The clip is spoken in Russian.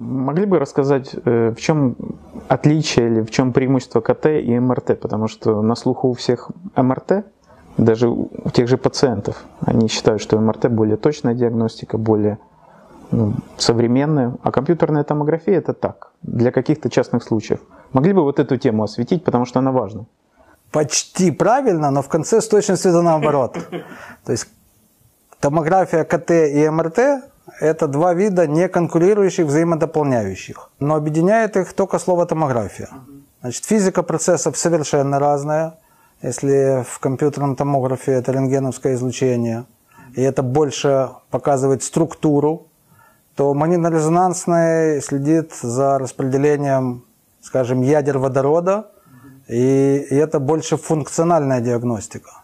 Могли бы рассказать, э, в чем отличие или в чем преимущество КТ и МРТ? Потому что на слуху у всех МРТ, даже у тех же пациентов, они считают, что МРТ более точная диагностика, более ну, современная, а компьютерная томография это так, для каких-то частных случаев. Могли бы вот эту тему осветить, потому что она важна. Почти правильно, но в конце с точностью это наоборот. То есть томография КТ и МРТ – это два вида не конкурирующих, взаимодополняющих. Но объединяет их только слово томография. Значит, физика процессов совершенно разная. Если в компьютерном томографе это рентгеновское излучение, и это больше показывает структуру, то магнитно-резонансный следит за распределением, скажем, ядер водорода, и, это больше функциональная диагностика.